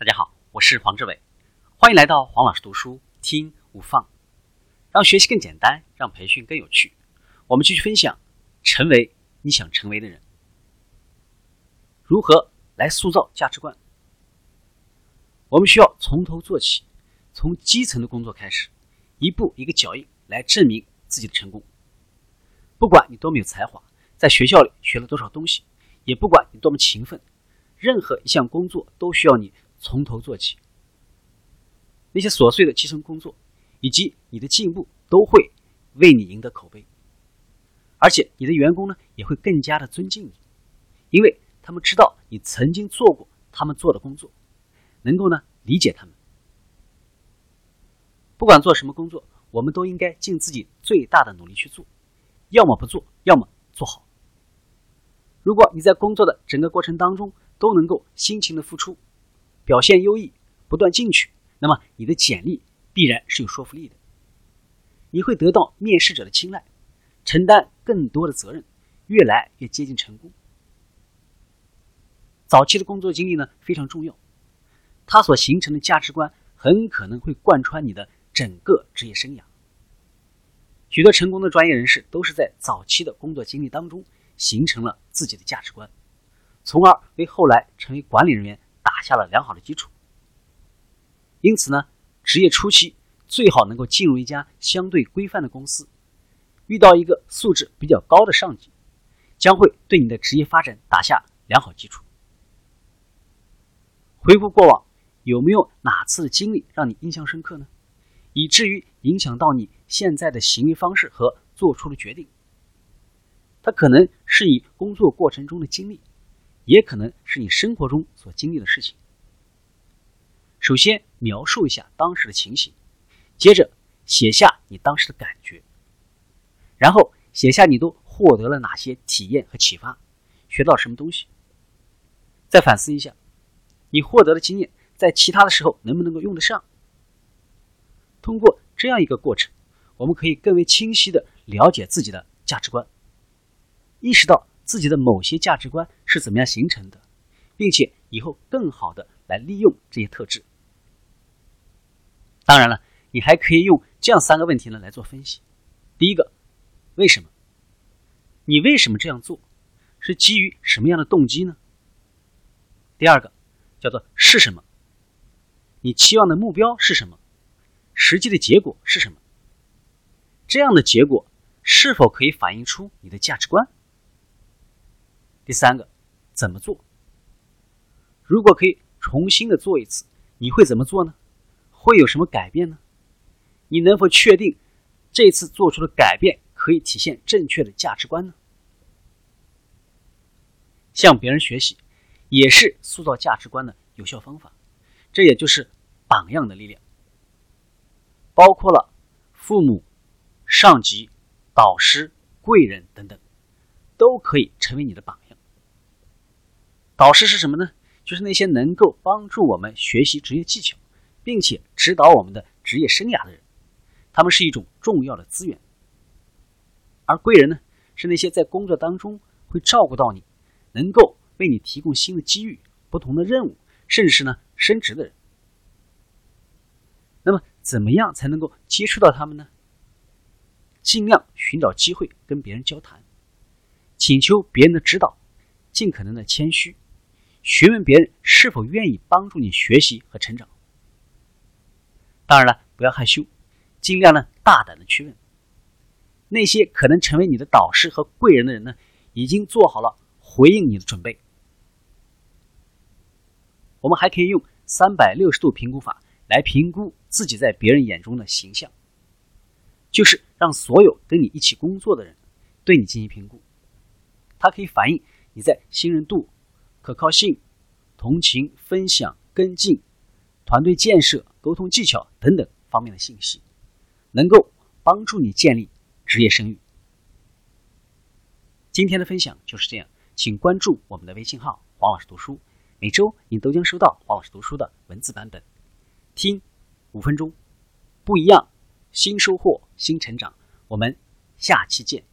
大家好，我是黄志伟，欢迎来到黄老师读书听无放，让学习更简单，让培训更有趣。我们继续分享，成为你想成为的人，如何来塑造价值观？我们需要从头做起，从基层的工作开始，一步一个脚印来证明自己的成功。不管你多么有才华，在学校里学了多少东西，也不管你多么勤奋，任何一项工作都需要你。从头做起，那些琐碎的基层工作，以及你的进步，都会为你赢得口碑，而且你的员工呢，也会更加的尊敬你，因为他们知道你曾经做过他们做的工作，能够呢理解他们。不管做什么工作，我们都应该尽自己最大的努力去做，要么不做，要么做好。如果你在工作的整个过程当中都能够辛勤的付出。表现优异，不断进取，那么你的简历必然是有说服力的。你会得到面试者的青睐，承担更多的责任，越来越接近成功。早期的工作经历呢非常重要，它所形成的价值观很可能会贯穿你的整个职业生涯。许多成功的专业人士都是在早期的工作经历当中形成了自己的价值观，从而为后来成为管理人员。打下了良好的基础，因此呢，职业初期最好能够进入一家相对规范的公司，遇到一个素质比较高的上级，将会对你的职业发展打下良好基础。回顾过往，有没有哪次的经历让你印象深刻呢？以至于影响到你现在的行为方式和做出的决定？它可能是你工作过程中的经历。也可能是你生活中所经历的事情。首先描述一下当时的情形，接着写下你当时的感觉，然后写下你都获得了哪些体验和启发，学到什么东西。再反思一下，你获得的经验在其他的时候能不能够用得上？通过这样一个过程，我们可以更为清晰的了解自己的价值观，意识到。自己的某些价值观是怎么样形成的，并且以后更好的来利用这些特质。当然了，你还可以用这样三个问题呢来做分析：第一个，为什么？你为什么这样做？是基于什么样的动机呢？第二个，叫做是什么？你期望的目标是什么？实际的结果是什么？这样的结果是否可以反映出你的价值观？第三个，怎么做？如果可以重新的做一次，你会怎么做呢？会有什么改变呢？你能否确定这次做出的改变可以体现正确的价值观呢？向别人学习，也是塑造价值观的有效方法。这也就是榜样的力量，包括了父母、上级、导师、贵人等等，都可以成为你的榜。导师是什么呢？就是那些能够帮助我们学习职业技巧，并且指导我们的职业生涯的人，他们是一种重要的资源。而贵人呢，是那些在工作当中会照顾到你，能够为你提供新的机遇、不同的任务，甚至是呢升职的人。那么，怎么样才能够接触到他们呢？尽量寻找机会跟别人交谈，请求别人的指导，尽可能的谦虚。询问别人是否愿意帮助你学习和成长。当然了，不要害羞，尽量呢大胆的去问。那些可能成为你的导师和贵人的人呢，已经做好了回应你的准备。我们还可以用三百六十度评估法来评估自己在别人眼中的形象，就是让所有跟你一起工作的人对你进行评估，它可以反映你在信任度。可靠性、同情、分享、跟进、团队建设、沟通技巧等等方面的信息，能够帮助你建立职业声誉。今天的分享就是这样，请关注我们的微信号“黄老师读书”，每周你都将收到黄老师读书的文字版本。听五分钟，不一样，新收获，新成长。我们下期见。